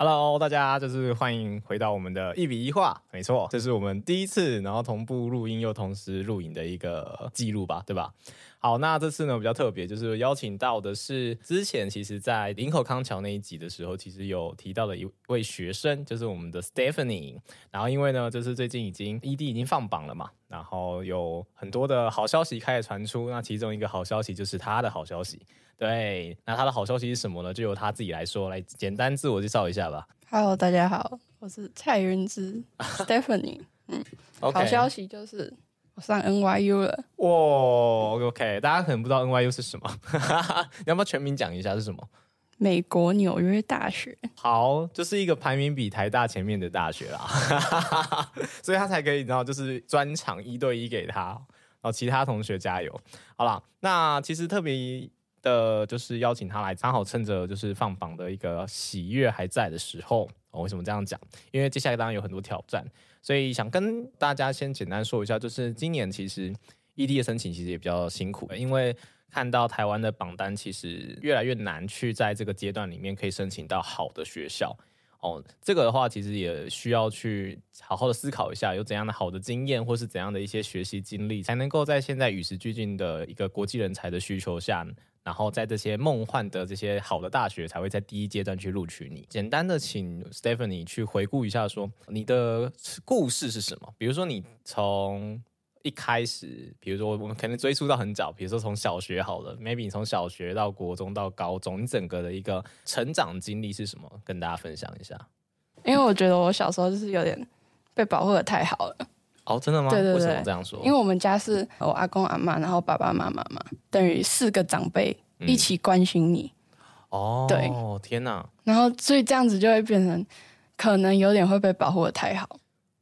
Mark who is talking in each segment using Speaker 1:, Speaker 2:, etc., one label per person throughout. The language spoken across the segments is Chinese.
Speaker 1: Hello，大家就是欢迎回到我们的一笔一画。没错，这是我们第一次，然后同步录音又同时录影的一个记录吧，对吧？好，那这次呢比较特别，就是邀请到的是之前其实在林口康桥那一集的时候，其实有提到的一位学生，就是我们的 Stephanie。然后因为呢，就是最近已经 ED 已经放榜了嘛，然后有很多的好消息开始传出。那其中一个好消息就是他的好消息。对，那他的好消息是什么呢？就由他自己来说，来简单自我介绍一下吧。
Speaker 2: Hello，大家好，我是蔡云芝 Stephanie。嗯，Okay. 好消息就是我。上 NYU 了
Speaker 1: 哇、wow，OK，大家可能不知道 NYU 是什么，你要不要全名讲一下是什么？
Speaker 2: 美国纽约大学。
Speaker 1: 好，就是一个排名比台大前面的大学啦，所以他才可以，然后就是专场一对一给他，然后其他同学加油。好啦，那其实特别呃就是邀请他来，刚好趁着就是放榜的一个喜悦还在的时候。哦，为什么这样讲？因为接下来当然有很多挑战。所以想跟大家先简单说一下，就是今年其实异地的申请其实也比较辛苦，因为看到台湾的榜单其实越来越难去在这个阶段里面可以申请到好的学校。哦，这个的话其实也需要去好好的思考一下，有怎样的好的经验或是怎样的一些学习经历，才能够在现在与时俱进的一个国际人才的需求下。然后在这些梦幻的这些好的大学，才会在第一阶段去录取你。简单的，请 Stephanie 去回顾一下，说你的故事是什么？比如说你从一开始，比如说我们可能追溯到很早，比如说从小学好了，maybe 你从小学到国中到高中，你整个的一个成长经历是什么？跟大家分享一下。
Speaker 2: 因为我觉得我小时候就是有点被保护的太好了。
Speaker 1: 哦，真的吗？
Speaker 2: 对对对，
Speaker 1: 为什么这样说？
Speaker 2: 因为我们家是我阿公阿妈，然后爸爸妈妈嘛，等于四个长辈一起关心你。
Speaker 1: 嗯、哦，
Speaker 2: 对，
Speaker 1: 天哪！
Speaker 2: 然后所以这样子就会变成，可能有点会被保护的太好，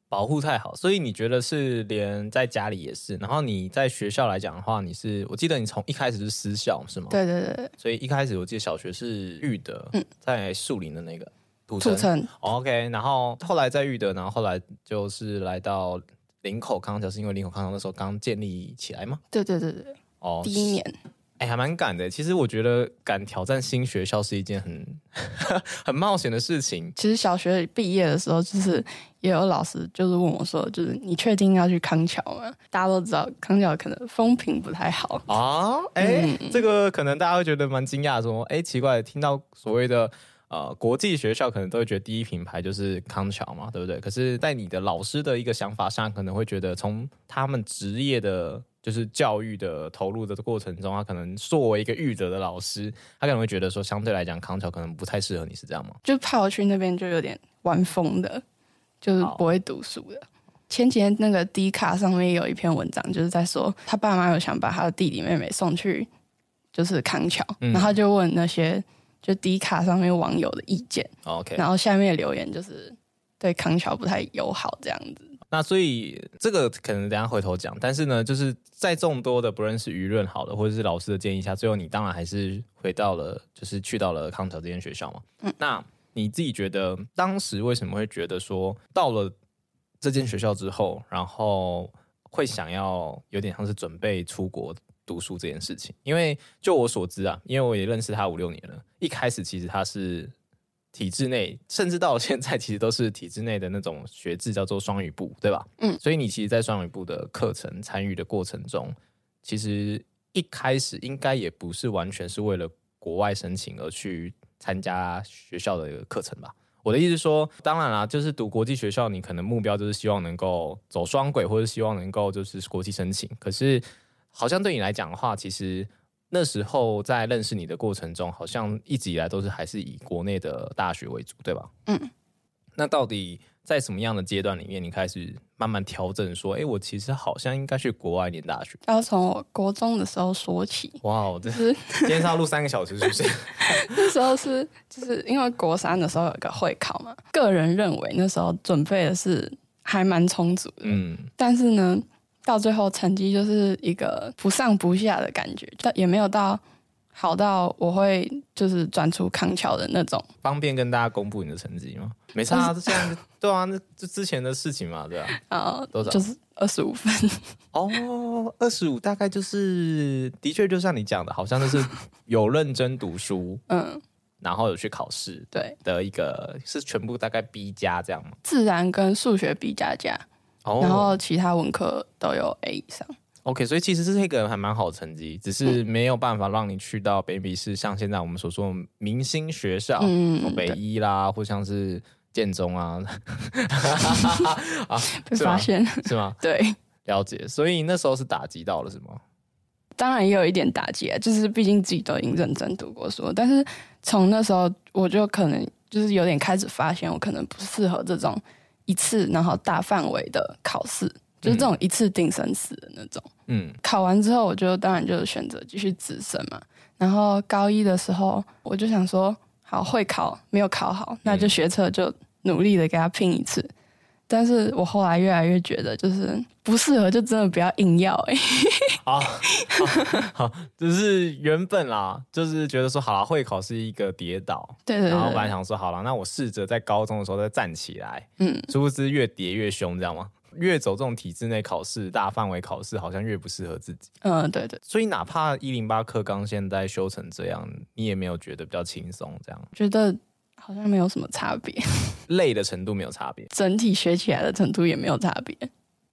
Speaker 1: 保护太好。所以你觉得是连在家里也是？然后你在学校来讲的话，你是我记得你从一开始是私校是吗？
Speaker 2: 对对对。
Speaker 1: 所以一开始我记得小学是育德，嗯，在树林的那个
Speaker 2: 土城。土城
Speaker 1: OK，然后后来在育德，然后后来就是来到。林口康桥是因为林口康桥那时候刚建立起来吗？
Speaker 2: 对对对对，哦，第一年，
Speaker 1: 哎、欸，还蛮敢的。其实我觉得敢挑战新学校是一件很 很冒险的事情。
Speaker 2: 其实小学毕业的时候，就是也有老师就是问我说，就是你确定要去康桥吗？大家都知道康桥可能风评不太好
Speaker 1: 啊。哎、欸，嗯、这个可能大家会觉得蛮惊讶，说，哎、欸，奇怪，听到所谓的。呃，国际学校可能都会觉得第一品牌就是康桥嘛，对不对？可是，在你的老师的一个想法上，可能会觉得从他们职业的，就是教育的投入的过程中，他可能作为一个育德的老师，他可能会觉得说，相对来讲，康桥可能不太适合你，是这样吗？
Speaker 2: 就怕我去那边就有点玩疯的，就是不会读书的。前几天那个 D 卡上面有一篇文章，就是在说他爸妈有想把他的弟弟妹妹送去，就是康桥，嗯、然后就问那些。就 D 卡上面网友的意见
Speaker 1: ，OK，
Speaker 2: 然后下面留言就是对康桥不太友好这样子。
Speaker 1: 那所以这个可能等下回头讲，但是呢，就是在众多的不论是舆论好的，或者是老师的建议下，最后你当然还是回到了，就是去到了康桥这间学校嘛。嗯，那你自己觉得当时为什么会觉得说到了这间学校之后，然后会想要有点像是准备出国？读书这件事情，因为就我所知啊，因为我也认识他五六年了。一开始其实他是体制内，甚至到现在其实都是体制内的那种学制，叫做双语部，对吧？嗯，所以你其实，在双语部的课程参与的过程中，其实一开始应该也不是完全是为了国外申请而去参加学校的课程吧？我的意思是说，当然啦，就是读国际学校，你可能目标就是希望能够走双轨，或者希望能够就是国际申请，可是。好像对你来讲的话，其实那时候在认识你的过程中，好像一直以来都是还是以国内的大学为主，对吧？嗯。那到底在什么样的阶段里面，你开始慢慢调整，说，哎，我其实好像应该去国外念大学？
Speaker 2: 要从我国中的时候说起。
Speaker 1: 哇，这是今天是要录三个小时，是不是？
Speaker 2: 那时候是就是因为国三的时候有一个会考嘛，个人认为那时候准备的是还蛮充足的，嗯。但是呢。到最后成绩就是一个不上不下的感觉，但也没有到好到我会就是转出康桥的那种。
Speaker 1: 方便跟大家公布你的成绩吗？没差啊，这样对啊，那就之前的事情嘛，对啊。
Speaker 2: 啊，多少？就是二十五分。
Speaker 1: 哦，二十五大概就是，的确就像你讲的，好像就是有认真读书，嗯，然后有去考试，
Speaker 2: 对
Speaker 1: 的一个是全部大概 B 加这样吗？
Speaker 2: 自然跟数学 B 加加，哦，然后其他文科都有 A 以上。
Speaker 1: OK，所以其实这是一个还蛮好的成绩，只是没有办法让你去到北美是像现在我们所说的明星学校，嗯，北医啦，或像是建中啊，
Speaker 2: 啊，被发现
Speaker 1: 是吗？
Speaker 2: 对，
Speaker 1: 了解。所以那时候是打击到了，是吗？
Speaker 2: 当然也有一点打击啊，就是毕竟自己都已经认真读过书，但是从那时候我就可能就是有点开始发现，我可能不适合这种一次然后大范围的考试。就是这种一次定生死的那种。嗯，考完之后，我就当然就选择继续直升嘛。然后高一的时候，我就想说，好，会考没有考好，那就学测就努力的给他拼一次。嗯、但是我后来越来越觉得，就是不适合，就真的不要硬要、欸。哎，
Speaker 1: 好，好，只是原本啦，就是觉得说，好了，会考是一个跌倒。
Speaker 2: 对对，对。
Speaker 1: 然后本来想说，好了，那我试着在高中的时候再站起来。嗯，殊不知越跌越凶，这样吗？越走这种体制内考试、大范围考试，好像越不适合自己。
Speaker 2: 嗯，对对。
Speaker 1: 所以哪怕一零八课纲现在修成这样，你也没有觉得比较轻松？这样
Speaker 2: 觉得好像没有什么差别，
Speaker 1: 累的程度没有差别，
Speaker 2: 整体学起来的程度也没有差别。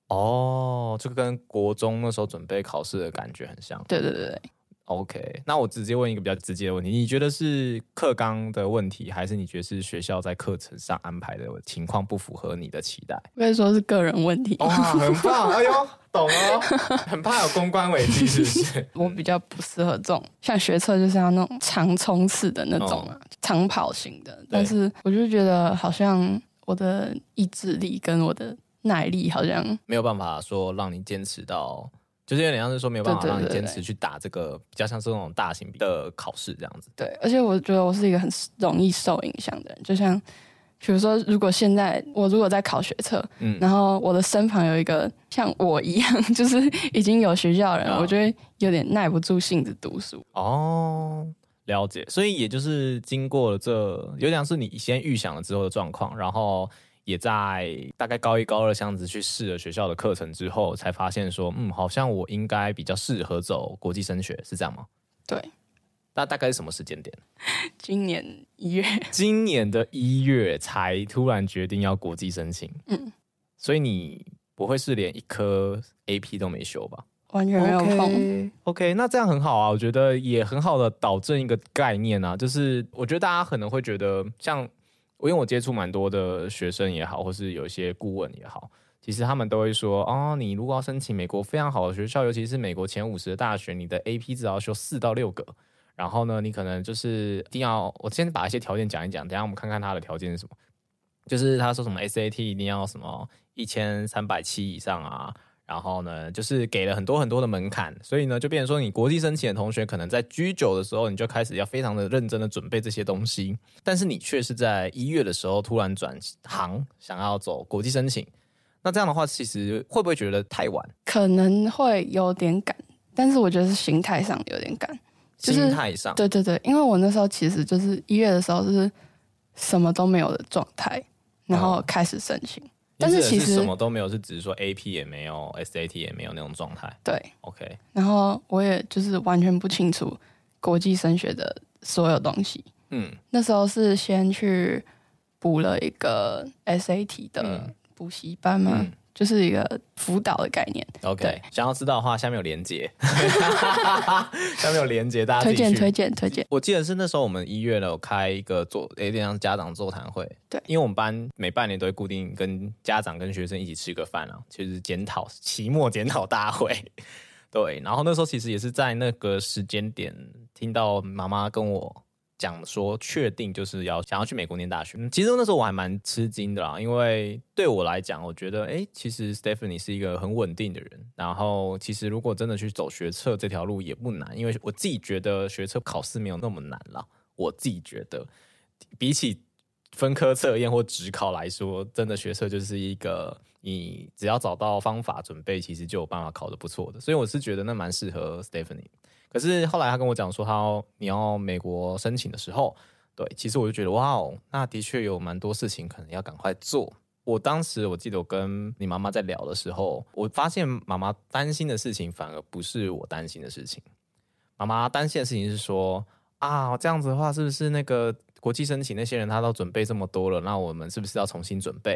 Speaker 1: 哦，这个跟国中那时候准备考试的感觉很像。
Speaker 2: 对对对对。
Speaker 1: OK，那我直接问一个比较直接的问题：你觉得是课纲的问题，还是你觉得是学校在课程上安排的情况不符合你的期待？
Speaker 2: 可以说是个人问题。
Speaker 1: 哇，很棒！哎呦，懂哦，很怕有公关危机，是不是？
Speaker 2: 我比较不适合这种，像学测就是要那种长冲刺的那种啊，哦、长跑型的。但是我就觉得好像我的意志力跟我的耐力好像
Speaker 1: 没有办法说让你坚持到。就是有点像是说没有办法让你坚持去打这个比较像是那种大型的考试这样子。
Speaker 2: 对，而且我觉得我是一个很容易受影响的人。就像比如说，如果现在我如果在考学测，嗯，然后我的身旁有一个像我一样，就是已经有学校的人，哦、我就会有点耐不住性子读书。
Speaker 1: 哦，了解。所以也就是经过了这，有点像是你先预想了之后的状况，然后。也在大概高一高二这样子去试了学校的课程之后，才发现说，嗯，好像我应该比较适合走国际升学，是这样吗？
Speaker 2: 对。
Speaker 1: 那大概是什么时间点？
Speaker 2: 今年一月。
Speaker 1: 今年的一月才突然决定要国际申请。嗯。所以你不会是连一科 AP 都没修吧？
Speaker 2: 完全没有碰。
Speaker 1: Okay, OK，那这样很好啊，我觉得也很好的导正一个概念啊，就是我觉得大家可能会觉得像。因为我接触蛮多的学生也好，或是有一些顾问也好，其实他们都会说，哦，你如果要申请美国非常好的学校，尤其是美国前五十的大学，你的 AP 只要修四到六个，然后呢，你可能就是一定要，我先把一些条件讲一讲，等下我们看看他的条件是什么，就是他说什么 SAT 一定要什么一千三百七以上啊。然后呢，就是给了很多很多的门槛，所以呢，就变成说，你国际申请的同学，可能在 G9 的时候，你就开始要非常的认真的准备这些东西，但是你却是在一月的时候突然转行，想要走国际申请，那这样的话，其实会不会觉得太晚？
Speaker 2: 可能会有点赶，但是我觉得是心态上有点赶，就是、
Speaker 1: 心态上，
Speaker 2: 对对对，因为我那时候其实就是一月的时候就是什么都没有的状态，然后开始申请。嗯但是其实
Speaker 1: 什么都没有，是只是说 AP 也没有，SAT 也没有那种状态。
Speaker 2: 对
Speaker 1: ，OK。
Speaker 2: 然后我也就是完全不清楚国际升学的所有东西。嗯，那时候是先去补了一个 SAT 的补习班嘛。嗯嗯就是一个辅导的概念。
Speaker 1: OK，想要知道的话，下面有连接，下面有连接，大家
Speaker 2: 推荐推荐推荐。
Speaker 1: 我记得是那时候我们一月呢有开一个座，有点像家长座谈会。
Speaker 2: 对，
Speaker 1: 因为我们班每半年都会固定跟家长跟学生一起吃个饭啊，就是检讨期末检讨大会。对，然后那时候其实也是在那个时间点听到妈妈跟我。讲说确定就是要想要去美国念大学，其实那时候我还蛮吃惊的啦，因为对我来讲，我觉得哎，其实 Stephanie 是一个很稳定的人。然后其实如果真的去走学测这条路也不难，因为我自己觉得学测考试没有那么难啦。我自己觉得比起分科测验或指考来说，真的学测就是一个你只要找到方法准备，其实就有办法考得不错的。所以我是觉得那蛮适合 Stephanie。可是后来他跟我讲说，他要你要美国申请的时候，对，其实我就觉得哇哦，那的确有蛮多事情可能要赶快做。我当时我记得我跟你妈妈在聊的时候，我发现妈妈担心的事情反而不是我担心的事情。妈妈担心的事情是说啊，这样子的话是不是那个国际申请那些人他都准备这么多了，那我们是不是要重新准备？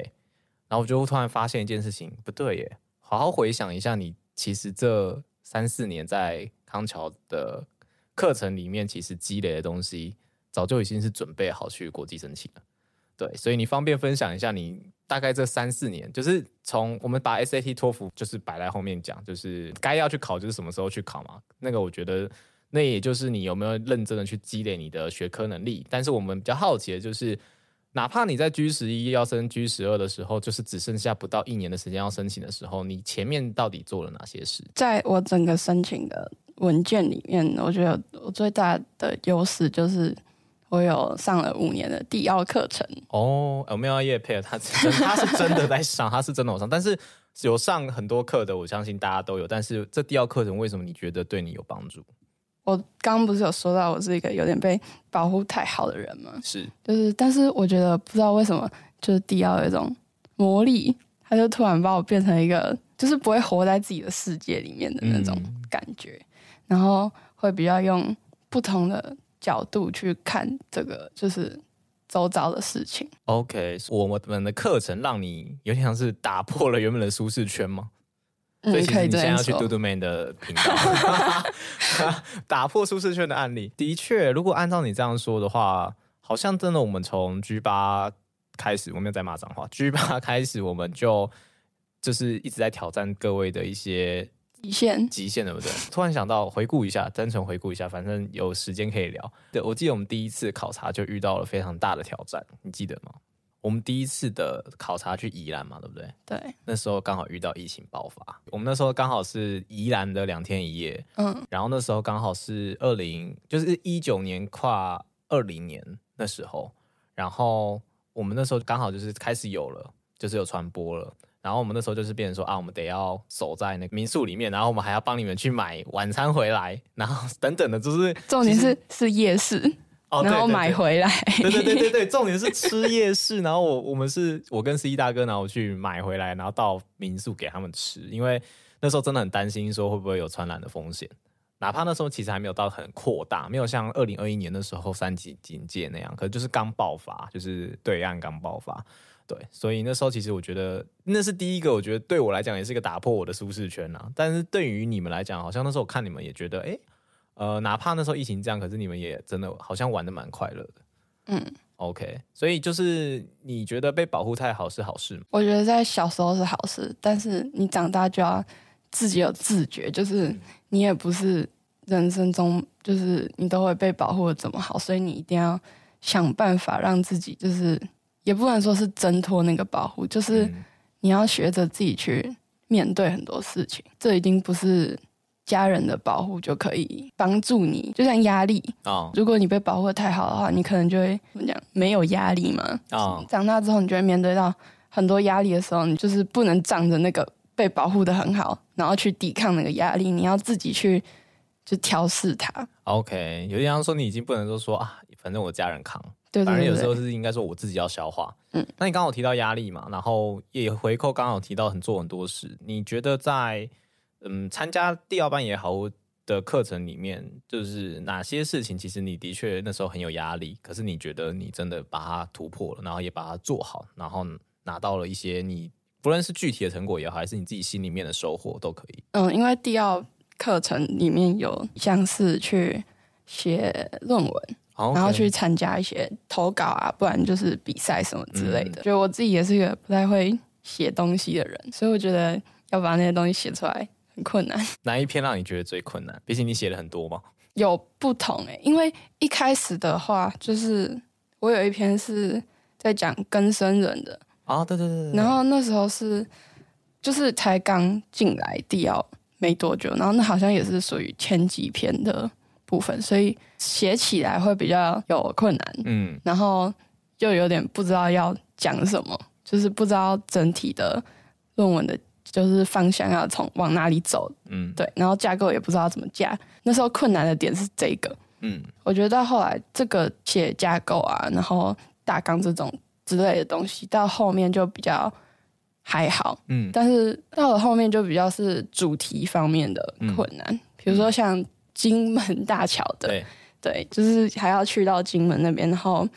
Speaker 1: 然后我就突然发现一件事情，不对耶，好好回想一下，你其实这三四年在康桥的课程里面，其实积累的东西早就已经是准备好去国际申请了。对，所以你方便分享一下你。大概这三四年，就是从我们把 SAT、托福就是摆在后面讲，就是该要去考就是什么时候去考嘛。那个我觉得，那也就是你有没有认真的去积累你的学科能力。但是我们比较好奇的就是，哪怕你在 G 十一要升 G 十二的时候，就是只剩下不到一年的时间要申请的时候，你前面到底做了哪些事？在
Speaker 2: 我整个申请的文件里面，我觉得我最大的优势就是。我有上了五年的第二课程
Speaker 1: 哦，我没有业配，他真他是真的在上，他是真的有上，但是有上很多课的，我相信大家都有。但是这第二课程为什么你觉得对你有帮助？
Speaker 2: 我刚刚不是有说到我是一个有点被保护太好的人吗？
Speaker 1: 是，
Speaker 2: 就是，但是我觉得不知道为什么，就是第二有一种魔力，他就突然把我变成一个就是不会活在自己的世界里面的那种感觉，嗯、然后会比较用不同的。角度去看这个，就是周遭的事情。
Speaker 1: OK，我们的课程让你有点像是打破了原本的舒适圈吗？
Speaker 2: 嗯，
Speaker 1: 所以其实你现在要去嘟嘟 man 的频道，打破舒适圈的案例。的确，如果按照你这样说的话，好像真的，我们从 G 八开始，我没有在骂脏话。G 八开始，我们就就是一直在挑战各位的一些。
Speaker 2: 极限，
Speaker 1: 极限对不对？突然想到，回顾一下，单纯回顾一下，反正有时间可以聊。对，我记得我们第一次考察就遇到了非常大的挑战，你记得吗？我们第一次的考察去宜兰嘛，对不对？
Speaker 2: 对。
Speaker 1: 那时候刚好遇到疫情爆发，我们那时候刚好是宜兰的两天一夜，嗯，然后那时候刚好是二零，就是一九年跨二零年那时候，然后我们那时候刚好就是开始有了，就是有传播了。然后我们那时候就是变成说啊，我们得要守在那个民宿里面，然后我们还要帮你们去买晚餐回来，然后等等的，就是
Speaker 2: 重点是是夜市，哦，然后买回来，
Speaker 1: 对对对对对，重点是吃夜市，然后我我们是我跟司机大哥，然后去买回来，然后到民宿给他们吃，因为那时候真的很担心说会不会有传染的风险，哪怕那时候其实还没有到很扩大，没有像二零二一年的时候三级警戒那样，可能就是刚爆发，就是对岸刚爆发。对，所以那时候其实我觉得那是第一个，我觉得对我来讲也是一个打破我的舒适圈啊。但是对于你们来讲，好像那时候我看你们也觉得，哎，呃，哪怕那时候疫情这样，可是你们也真的好像玩的蛮快乐的。嗯，OK，所以就是你觉得被保护太好是好事吗？
Speaker 2: 我觉得在小时候是好事，但是你长大就要自己有自觉，就是你也不是人生中就是你都会被保护的怎么好，所以你一定要想办法让自己就是。也不能说是挣脱那个保护，就是你要学着自己去面对很多事情。这已经不是家人的保护就可以帮助你。就像压力啊，如果你被保护的太好的话，你可能就会怎么讲？没有压力嘛。啊，长大之后你就会面对到很多压力的时候，你就是不能仗着那个被保护的很好，然后去抵抗那个压力。你要自己去就调试它。
Speaker 1: OK，有点像说你已经不能说说啊，反正我家人扛。反正有时候是应该说我自己要消化。嗯，那你刚好提到压力嘛，然后也回扣刚好提到很做很多事。你觉得在嗯参加第二班也好的课程里面，就是哪些事情其实你的确那时候很有压力，可是你觉得你真的把它突破了，然后也把它做好，然后拿到了一些你不论是具体的成果也好，还是你自己心里面的收获都可以。
Speaker 2: 嗯，因为第二课程里面有像是去写论文。然后去参加一些投稿啊，不然就是比赛什么之类的。觉得我自己也是一个不太会写东西的人，所以我觉得要把那些东西写出来很困难。
Speaker 1: 哪一篇让你觉得最困难？毕竟你写了很多嘛。
Speaker 2: 有不同诶，因为一开始的话，就是我有一篇是在讲更生人的
Speaker 1: 啊，对对对。
Speaker 2: 然后那时候是就是才刚进来地奥没多久，然后那好像也是属于前几篇的。部分，所以写起来会比较有困难，嗯，然后就有点不知道要讲什么，就是不知道整体的论文的就是方向要从往哪里走，嗯，对，然后架构也不知道怎么架。那时候困难的点是这个，嗯，我觉得到后来这个写架构啊，然后大纲这种之类的东西，到后面就比较还好，嗯，但是到了后面就比较是主题方面的困难，嗯、比如说像金门大桥的，对，对，就是还要去到金门那边，然后。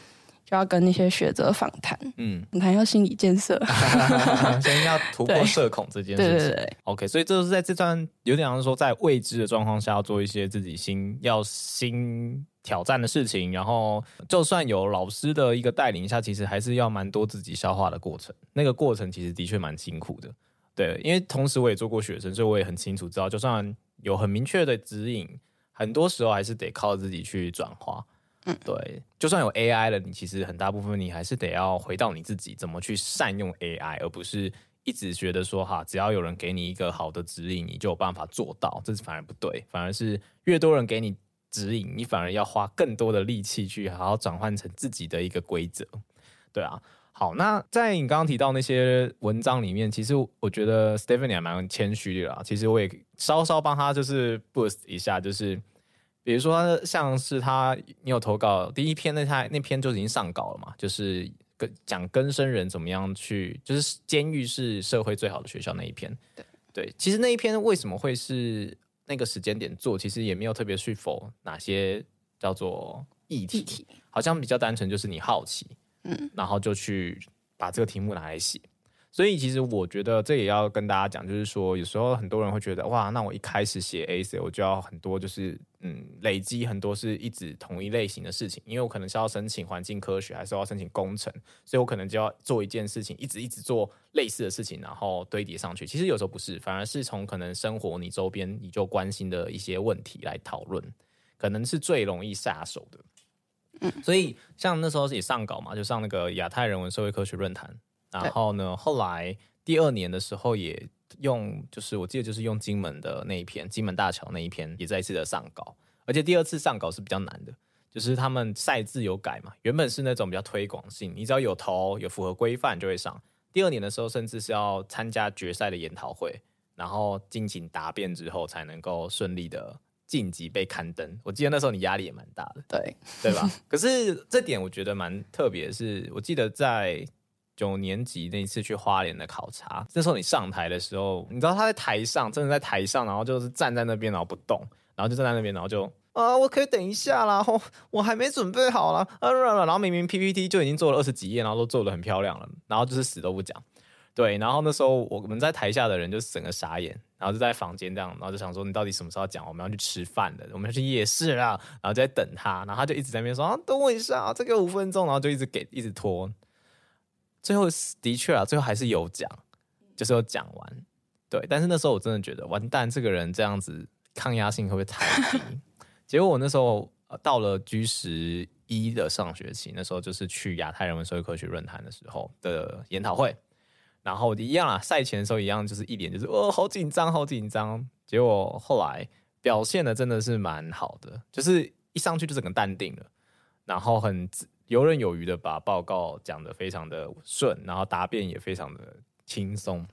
Speaker 2: 就要跟那些学者访谈，嗯，访谈要心理建设，
Speaker 1: 先要突破社恐这件事情。对对对，OK，所以这是在这段有点像是说，在未知的状况下要做一些自己新要新挑战的事情，然后就算有老师的一个带领下，其实还是要蛮多自己消化的过程。那个过程其实的确蛮辛苦的，对，因为同时我也做过学生，所以我也很清楚知道，就算有很明确的指引，很多时候还是得靠自己去转化。嗯，对，就算有 AI 了，你其实很大部分你还是得要回到你自己怎么去善用 AI，而不是一直觉得说哈，只要有人给你一个好的指引，你就有办法做到，这是反而不对，反而是越多人给你指引，你反而要花更多的力气去好好转换成自己的一个规则。对啊，好，那在你刚刚提到那些文章里面，其实我觉得 Stephanie 还蛮谦虚的啦，其实我也稍稍帮他就是 boost 一下，就是。比如说，像是他，你有投稿第一篇，那他那篇就已经上稿了嘛？就是跟讲更生人怎么样去，就是监狱是社会最好的学校那一篇。对对，其实那一篇为什么会是那个时间点做？其实也没有特别去否哪些叫做议题，议题好像比较单纯，就是你好奇，嗯，然后就去把这个题目拿来写。所以其实我觉得这也要跟大家讲，就是说有时候很多人会觉得哇，那我一开始写 AC，我就要很多，就是嗯累积很多是一直同一类型的事情，因为我可能是要申请环境科学，还是要申请工程，所以我可能就要做一件事情，一直一直做类似的事情，然后堆叠上去。其实有时候不是，反而是从可能生活你周边你就关心的一些问题来讨论，可能是最容易下手的。嗯，所以像那时候也上稿嘛，就上那个亚太人文社会科学论坛。然后呢，后来第二年的时候也用，就是我记得就是用金门的那一篇，金门大桥那一篇也再一次的上稿，而且第二次上稿是比较难的，就是他们赛制有改嘛，原本是那种比较推广性，你只要有投有符合规范就会上。第二年的时候，甚至是要参加决赛的研讨会，然后进行答辩之后才能够顺利的晋级被刊登。我记得那时候你压力也蛮大的，
Speaker 2: 对
Speaker 1: 对吧？可是这点我觉得蛮特别的是，我记得在。九年级那一次去花莲的考察，那时候你上台的时候，你知道他在台上，真的在台上，然后就是站在那边，然后不动，然后就站在那边，然后就啊，我可以等一下啦，然后我还没准备好啦，啊，然后明明 PPT 就已经做了二十几页，然后都做的很漂亮了，然后就是死都不讲，对，然后那时候我们在台下的人就整个傻眼，然后就在房间这样，然后就想说你到底什么时候讲？我们要去吃饭的，我们要去夜市啦，然后就在等他，然后他就一直在那边说啊，等我一下，再给五分钟，然后就一直给，一直拖。最后的确啊，最后还是有讲，就是有讲完，对。但是那时候我真的觉得，完蛋，这个人这样子抗压性会不会太低？结果我那时候到了 G 十一的上学期，那时候就是去亚太人文社会科学论坛的时候的研讨会，然后一样啊，赛前的时候一样，就是一脸就是哦，好紧张，好紧张。结果后来表现的真的是蛮好的，就是一上去就整个淡定了，然后很。游刃有余的把报告讲得非常的顺，然后答辩也非常的轻松。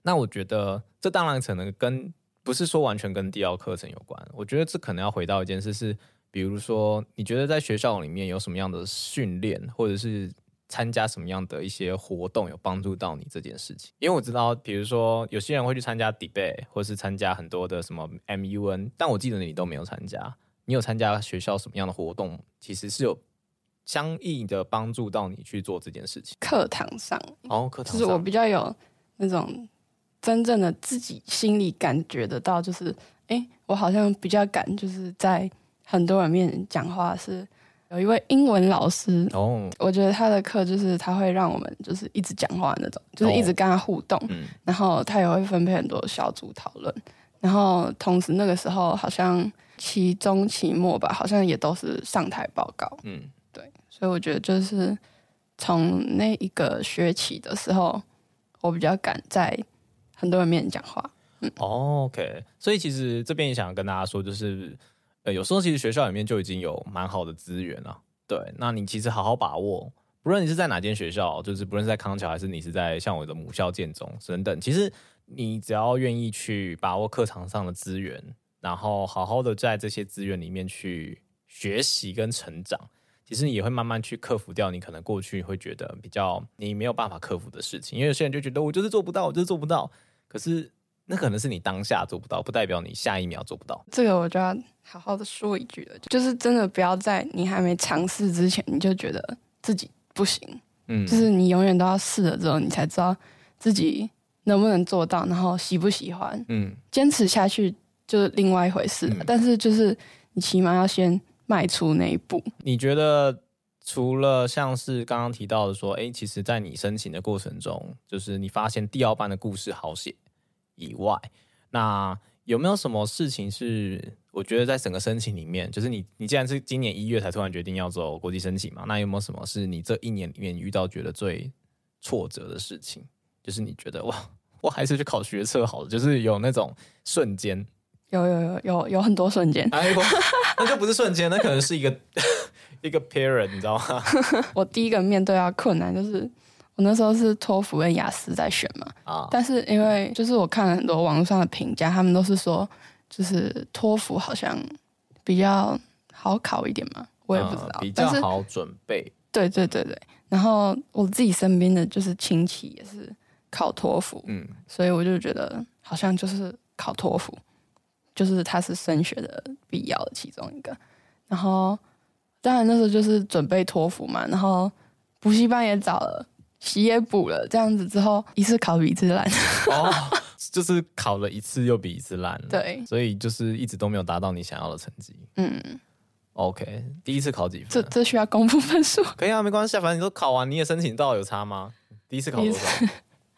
Speaker 1: 那我觉得这当然可能跟不是说完全跟第二课程有关。我觉得这可能要回到一件事是，比如说你觉得在学校里面有什么样的训练，或者是参加什么样的一些活动有帮助到你这件事情？因为我知道，比如说有些人会去参加 debate，或是参加很多的什么 MUN，但我记得你都没有参加。你有参加学校什么样的活动？其实是有。相应的帮助到你去做这件事情。课堂上哦，课堂上就是我
Speaker 2: 比较有那种真正的自己心里感觉得到，就是哎、欸，我好像比较敢，就是在很多人面前讲话。是有一位英文老师哦，我觉得他的课就是他会让我们就是一直讲话那种，就是一直跟他互动，哦嗯、然后他也会分配很多小组讨论，然后同时那个时候好像期中期末吧，好像也都是上台报告，嗯。对所以我觉得就是从那一个学期的时候，我比较敢在很多人面前讲话。嗯
Speaker 1: ，OK。所以其实这边也想跟大家说，就是呃，有时候其实学校里面就已经有蛮好的资源了。对，那你其实好好把握，不论你是在哪间学校，就是不论是在康桥还是你是在像我的母校建中等等，其实你只要愿意去把握课堂上的资源，然后好好的在这些资源里面去学习跟成长，其实你也会慢慢去克服掉你可能过去会觉得比较你没有办法克服的事情，因为有些人就觉得我就是做不到，我就是做不到，可是。那可能是你当下做不到，不代表你下一秒做不到。
Speaker 2: 这个我就要好好的说一句了，就是真的不要在你还没尝试之前，你就觉得自己不行。嗯，就是你永远都要试了之后，你才知道自己能不能做到，然后喜不喜欢。嗯，坚持下去就是另外一回事。嗯，但是就是你起码要先迈出那一步。
Speaker 1: 你觉得除了像是刚刚提到的说，哎，其实，在你申请的过程中，就是你发现第二班的故事好写。以外，那有没有什么事情是我觉得在整个申请里面，就是你你既然是今年一月才突然决定要走国际申请嘛，那有没有什么是你这一年里面遇到觉得最挫折的事情？就是你觉得哇，我还是去考学测好了，就是有那种瞬间，
Speaker 2: 有有有有有很多瞬间，
Speaker 1: 哎，那就不是瞬间，那可能是一个 一个 parent，你知道吗？
Speaker 2: 我第一个面对到困难就是。我那时候是托福跟雅思在选嘛，啊，但是因为就是我看了很多网络上的评价，他们都是说就是托福好像比较好考一点嘛，我也不知道，
Speaker 1: 嗯、比较好准备。
Speaker 2: 对对对对，然后我自己身边的就是亲戚也是考托福，嗯，所以我就觉得好像就是考托福，就是它是升学的必要的其中一个。然后当然那时候就是准备托福嘛，然后补习班也找了。习也补了，这样子之后一次考比一次烂。
Speaker 1: 哦，就是考了一次又比一次烂。
Speaker 2: 对，
Speaker 1: 所以就是一直都没有达到你想要的成绩。嗯，OK，第一次考几分？
Speaker 2: 这这需要公布分数？
Speaker 1: 可以啊，没关系，反正你都考完，你也申请到，有差吗？第一次考多少？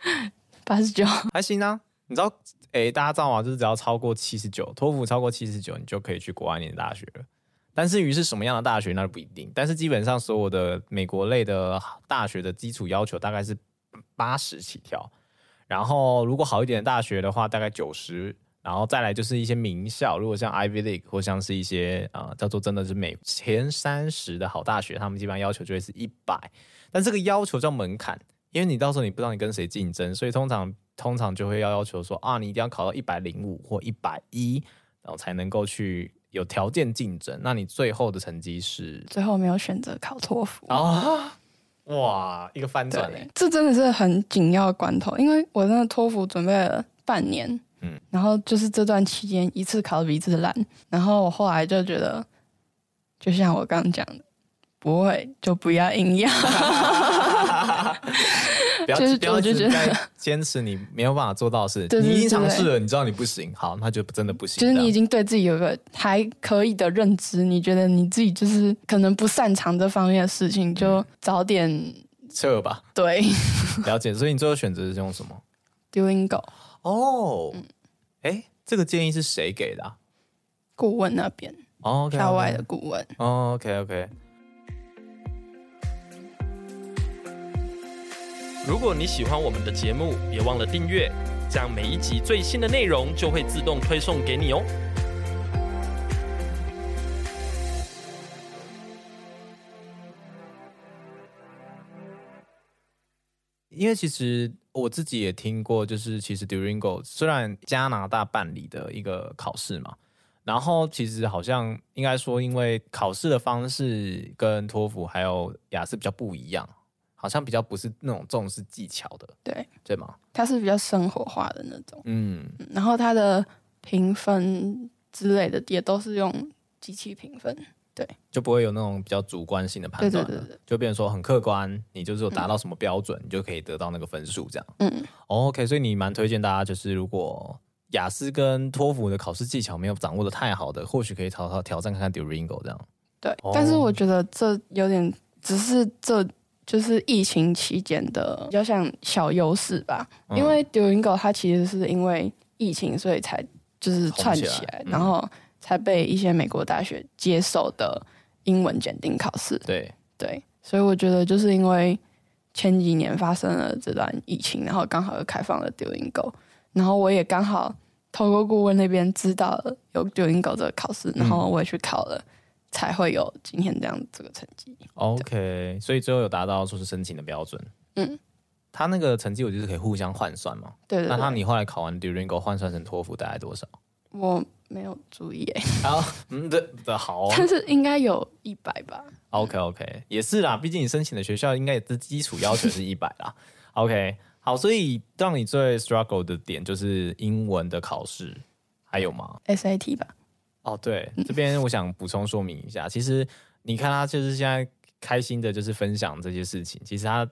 Speaker 2: 八十九，
Speaker 1: 还行啊。你知道，哎、欸，大家知道吗？就是只要超过七十九，托福超过七十九，你就可以去国外念大学了。但至于是什么样的大学，那不一定。但是基本上所有的美国类的大学的基础要求大概是八十起跳，然后如果好一点的大学的话，大概九十，然后再来就是一些名校，如果像 Ivy League 或像是一些呃叫做真的是美前三十的好大学，他们基本上要求就会是一百。但这个要求叫门槛，因为你到时候你不知道你跟谁竞争，所以通常通常就会要要求说啊，你一定要考到一百零五或一百一，然后才能够去。有条件竞争，那你最后的成绩是？
Speaker 2: 最后没有选择考托福
Speaker 1: 啊！哇，一个翻转哎！
Speaker 2: 这真的是很紧要的关头，因为我真的托福准备了半年，嗯，然后就是这段期间一次考的比一次烂，然后我后来就觉得，就像我刚刚讲的，不会就不要硬要。
Speaker 1: 不要，不要，就是坚持你没有办法做到的事。你已经尝试了，你知道你不行，好，那就真的不行。
Speaker 2: 就是你已经对自己有个还可以的认知，你觉得你自己就是可能不擅长这方面的事情，就早点
Speaker 1: 撤吧。
Speaker 2: 对，
Speaker 1: 了解。所以你最后选择是用什么
Speaker 2: ？Duolingo。
Speaker 1: 哦，哎，这个建议是谁给的？
Speaker 2: 顾问那边。哦，校外的顾问。
Speaker 1: 哦，OK，OK。
Speaker 3: 如果你喜欢我们的节目，别忘了订阅，这样每一集最新的内容就会自动推送给你哦。
Speaker 1: 因为其实我自己也听过，就是其实 Duolingo 虽然加拿大办理的一个考试嘛，然后其实好像应该说，因为考试的方式跟托福还有雅思比较不一样。好像比较不是那种重视技巧的，
Speaker 2: 对。
Speaker 1: 对吗？
Speaker 2: 它是比较生活化的那种，嗯，然后它的评分之类的也都是用机器评分，对，
Speaker 1: 就不会有那种比较主观性的判断，对对对对，就变成说很客观，你就是有达到什么标准，嗯，你就可以得到那个分数，这样，嗯，OK，所以你蛮推荐大家，就是如果雅思跟托福的考试技巧没有掌握的太好的，或许可以挑挑挑战看看 Duolingo 这样，
Speaker 2: 对，哦，但是我觉得这有点只是这。就是疫情期间的比较像小优势吧，嗯、因为 Duolingo 它其实是因为疫情，所以才就是串起来，起来嗯、然后才被一些美国大学接受的英文检定考试。
Speaker 1: 对
Speaker 2: 对，所以我觉得就是因为前几年发生了这段疫情，然后刚好又开放了 Duolingo，然后我也刚好透过顾问那边知道了有 Duolingo 这个考试，然后我也去考了。才会有今天这样这个成绩。
Speaker 1: OK，所以最后有达到说是申请的标准。嗯，他那个成绩我就是可以互相换算嘛。
Speaker 2: 对，对对。
Speaker 1: 那他你后来考完 Duolingo 换算成托福大概多少？
Speaker 2: 我没有注意哎。
Speaker 1: 好，嗯，对的，好、哦。
Speaker 2: 但是应该有一百吧。
Speaker 1: OK OK，也是啦，毕竟你申请的学校应该也是基础要求是一百啦。OK，好，所以让你最 struggle 的点就是英文的考试，还有吗
Speaker 2: ？SAT 吧。
Speaker 1: 哦，对，这边我想补充说明一下，嗯、其实你看他就是现在开心的，就是分享这些事情。其实他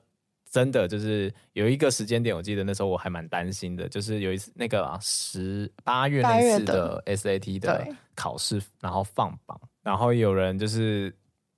Speaker 1: 真的就是有一个时间点，我记得那时候我还蛮担心的，就是有一次那个啊十八月那次的 SAT 的考试，然后放榜，然后有人就是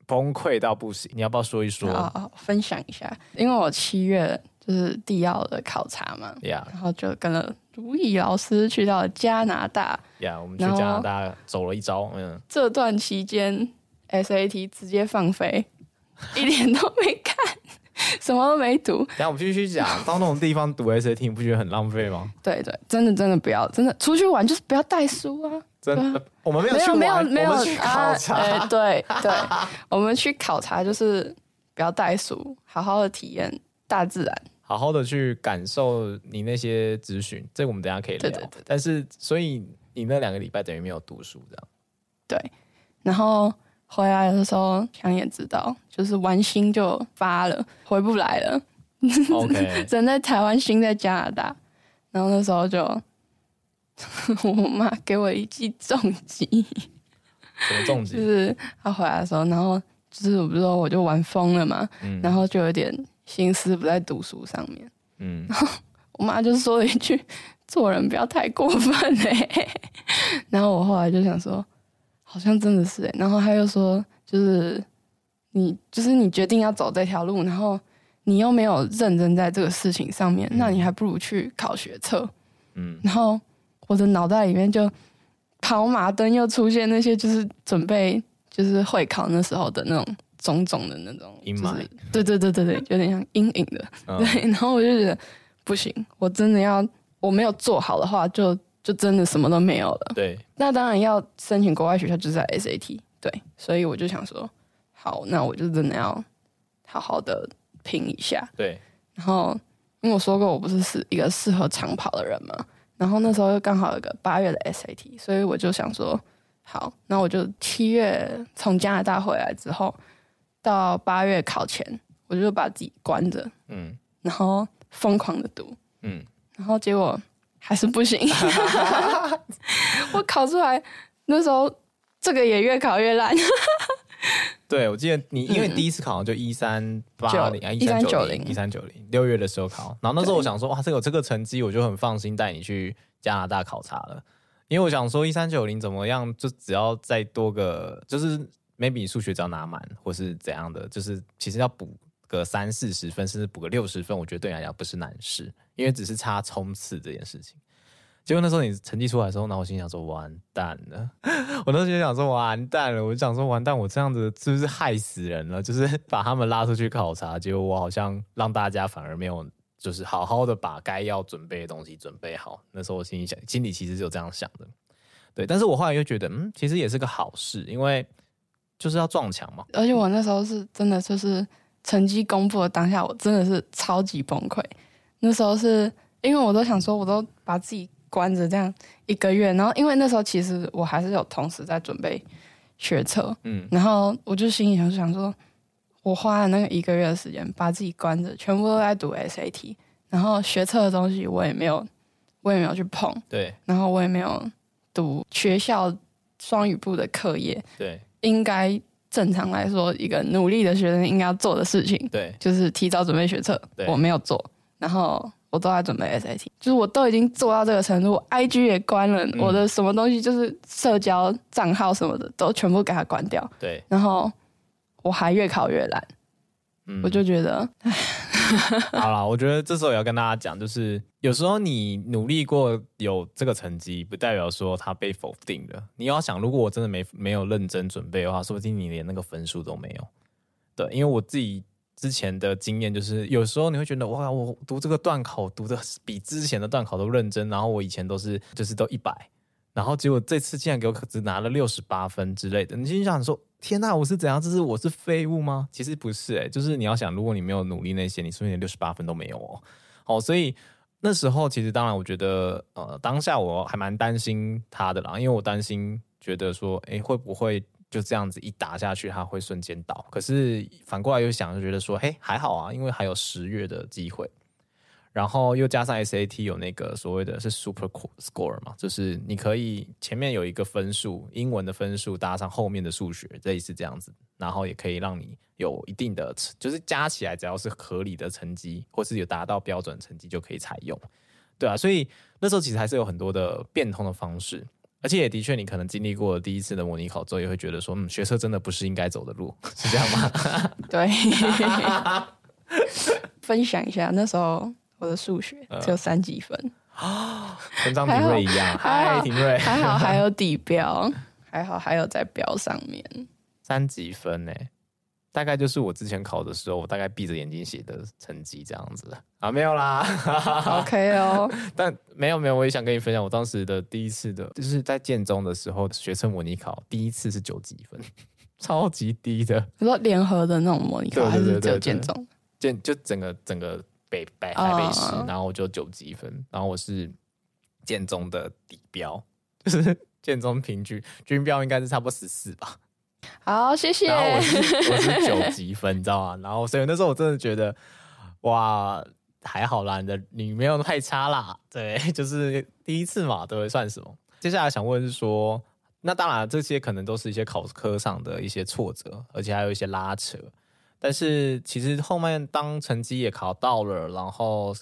Speaker 1: 崩溃到不行。你要不要说一说？
Speaker 2: 好，分享一下，因为我七月就是地奥的考察嘛
Speaker 1: ，Yeah.
Speaker 2: 然后就跟了如意老师去到了加拿大。
Speaker 1: 呀，yeah, 我们去加拿大走了一遭。嗯，
Speaker 2: 这段期间 SAT 直接放飞，一点都没看，什么都没读。
Speaker 1: 等下我们继续讲，到那种地方读 SAT，你不觉得很浪费吗？
Speaker 2: 对对，真的真的不要，真的出去玩就是不要带书啊！
Speaker 1: 真的，我们没有去
Speaker 2: 没有没有
Speaker 1: 去考察。
Speaker 2: 对对，我们去考察就是不要带书，好好的体验大自然，
Speaker 1: 好好的去感受你那些资讯。这个我们等下可以聊。对对对，但是所以。你那两个礼拜等于没有读书，这样。
Speaker 2: 对，然后回来的时候，想也知道，就是玩心就发了，回不来了。
Speaker 1: OK，
Speaker 2: 人在台湾，心在加拿大。然后那时候就，我妈给我一记重击。
Speaker 1: 什么重击？
Speaker 2: 就是她回来的时候，然后就是我不是说我就玩疯了嘛，嗯、然后就有点心思不在读书上面。嗯，然后我妈就说了一句。做人不要太过分哎、欸，然后我后来就想说，好像真的是哎、欸，然后她又说，就是你就是你决定要走这条路，然后你又没有认真在这个事情上面，嗯、那你还不如去考学测。嗯，然后我的脑袋里面就跑马灯又出现那些就是准备就是会考那时候的那种种种的那种阴霾，对对对对对，有点像阴影的。嗯、对，然后我就觉得不行，我真的要。我没有做好的话，就就真的什么都没有了。
Speaker 1: 对，
Speaker 2: 那当然要申请国外学校，就是在 SAT。对，所以我就想说，好，那我就真的要好好的拼一下。
Speaker 1: 对，
Speaker 2: 然后因为我说过，我不是是一个适合长跑的人嘛。然后那时候又刚好有个八月的 SAT，所以我就想说，好，那我就七月从加拿大回来之后，到八月考前，我就把自己关着，嗯，然后疯狂的读，嗯。然后结果还是不行，我考出来那时候，这个也越考越烂。
Speaker 1: 对，我记得你因为第一次考就一三八零啊，一三九零，一三九零，六月的时候考。然后那时候我想说，哇，这个有这个成绩，我就很放心带你去加拿大考察了。因为我想说，一三九零怎么样，就只要再多个，就是 maybe 数学只要拿满，或是怎样的，就是其实要补。个三四十分，甚至补个六十分，我觉得对你来讲不是难事，因为只是差冲刺这件事情。结果那时候你成绩出来的时候，然后我心想说完蛋了，我那时候就想说完蛋了，我就想说完蛋，我这样子是不是害死人了？就是把他们拉出去考察，结果我好像让大家反而没有，就是好好的把该要准备的东西准备好。那时候我心里想，心里其实是有这样想的，对。但是我后来又觉得，嗯，其实也是个好事，因为就是要撞墙嘛。
Speaker 2: 而且我那时候是真的就是。成绩公布的当下，我真的是超级崩溃。那时候是因为我都想说，我都把自己关着这样一个月，然后因为那时候其实我还是有同时在准备学车，嗯，然后我就心里想想说，我花了那个一个月的时间把自己关着，全部都在读 SAT，然后学车的东西我也没有，我也没有去碰，
Speaker 1: 对，
Speaker 2: 然后我也没有读学校双语部的课业，
Speaker 1: 对，
Speaker 2: 应该。正常来说，一个努力的学生应该要做的事情，
Speaker 1: 对，
Speaker 2: 就是提早准备学测。对我没有做，然后我都在准备 SAT，就是我都已经做到这个程度我，IG 也关了，嗯、我的什么东西就是社交账号什么的都全部给它关掉。
Speaker 1: 对，
Speaker 2: 然后我还越考越烂，嗯、我就觉得，唉。
Speaker 1: 好啦，我觉得这时候也要跟大家讲，就是有时候你努力过有这个成绩，不代表说它被否定了。你要想，如果我真的没没有认真准备的话，说不定你连那个分数都没有。对，因为我自己之前的经验就是，有时候你会觉得哇，我读这个段考读的比之前的段考都认真，然后我以前都是就是都一百，然后结果这次竟然给我只拿了六十八分之类的，你心想说天哪，我是怎样？这是我是废物吗？其实不是、欸，哎，就是你要想，如果你没有努力那些，你说不定连六十八分都没有哦。哦，所以那时候其实当然，我觉得呃，当下我还蛮担心他的啦，因为我担心觉得说，哎，会不会就这样子一打下去，他会瞬间倒？可是反过来又想，就觉得说，嘿，还好啊，因为还有十月的机会。然后又加上 SAT 有那个所谓的是 Super Score 嘛，就是你可以前面有一个分数，英文的分数搭上后面的数学，这也是这样子，然后也可以让你有一定的，就是加起来只要是合理的成绩，或是有达到标准成绩就可以采用，对啊，所以那时候其实还是有很多的变通的方式，而且也的确你可能经历过第一次的模拟考之后，也会觉得说，嗯，学车真的不是应该走的路，是这样吗？
Speaker 2: 对，分享一下那时候。我的数学只有三几分
Speaker 1: 啊，跟张廷瑞一样。嗨，廷瑞，
Speaker 2: 还好还有 底标，还好还有在标上面。
Speaker 1: 三几分呢，大概就是我之前考的时候，我大概闭着眼睛写的成绩这样子啊，没有啦
Speaker 2: ，OK 哦。
Speaker 1: 但没有没有，我也想跟你分享，我当时的第一次的，就是在建中的时候学测模拟考，第一次是九几分，超级低的。
Speaker 2: 你说联合的那种模拟考，还是只有建中？
Speaker 1: 建就整个整个。北北台北市，oh. 然后我就九级分，然后我是建中的底标，就是 建中平均均标应该是差不多十四吧。
Speaker 2: 好，谢谢。
Speaker 1: 然后我是我是九级分，你知道吗？然后所以那时候我真的觉得，哇，还好啦，你的你没有太差啦。对，就是第一次嘛，都会算什么？接下来想问是说，那当然这些可能都是一些考科上的一些挫折，而且还有一些拉扯。但是其实后面当成绩也考到了，然后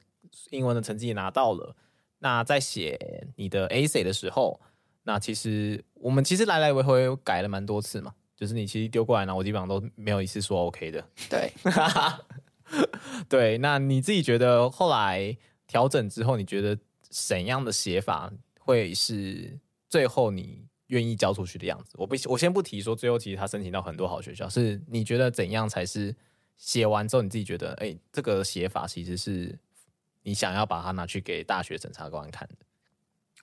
Speaker 1: 英文的成绩也拿到了，那在写你的 essay 的时候，那其实我们其实来来回回改了蛮多次嘛，就是你其实丢过来呢，我基本上都没有一次说 OK 的。
Speaker 2: 对，
Speaker 1: 对，那你自己觉得后来调整之后，你觉得怎样的写法会是最后你？愿意交出去的样子，我不，我先不提说最后其实他申请到很多好学校，是你觉得怎样才是写完之后你自己觉得，哎、欸，这个写法其实是你想要把它拿去给大学审查官看的？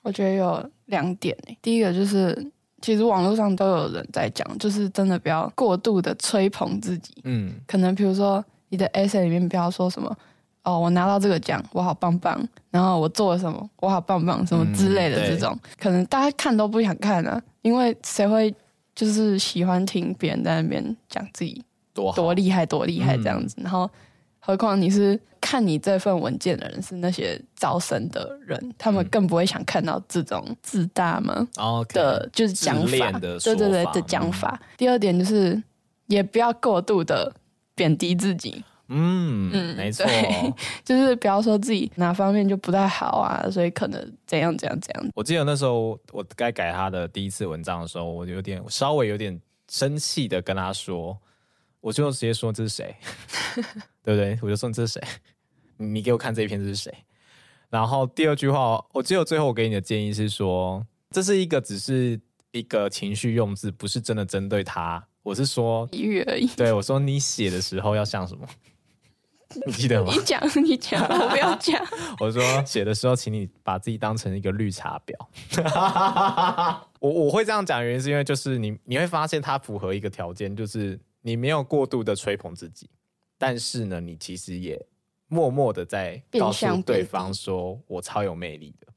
Speaker 2: 我觉得有两点、欸、第一个就是其实网络上都有人在讲，就是真的不要过度的吹捧自己，嗯，可能比如说你的 essay 里面不要说什么。哦，我拿到这个奖，我好棒棒。然后我做了什么，我好棒棒，什么之类的这种，嗯、可能大家看都不想看啊，因为谁会就是喜欢听别人在那边讲自己多多厉害多厉害这样子？嗯、然后，何况你是看你这份文件的人是那些招生的人，他们更不会想看到这种自大嘛的，就是讲法，对对对的讲法。嗯、第二点就是，也不要过度的贬低自己。
Speaker 1: 嗯嗯，没错，
Speaker 2: 就是不要说自己哪方面就不太好啊，所以可能怎样怎样怎样。
Speaker 1: 我记得那时候我该改他的第一次文章的时候，我有点稍微有点生气的跟他说，我就直接说这是谁，对不对？我就说这是谁，你给我看这一篇这是谁。然后第二句话，我记得最后我给你的建议是说，这是一个只是一个情绪用字，不是真的针对他。我是说
Speaker 2: 比喻而已。
Speaker 1: 对，我说你写的时候要像什么？你记得吗？
Speaker 2: 你讲，你讲，我不要讲。
Speaker 1: 我说写的时候，请你把自己当成一个绿茶婊。我我会这样讲，原因是因为就是你你会发现它符合一个条件，就是你没有过度的吹捧自己，但是呢，你其实也默默的在告诉对方说我超有魅力的。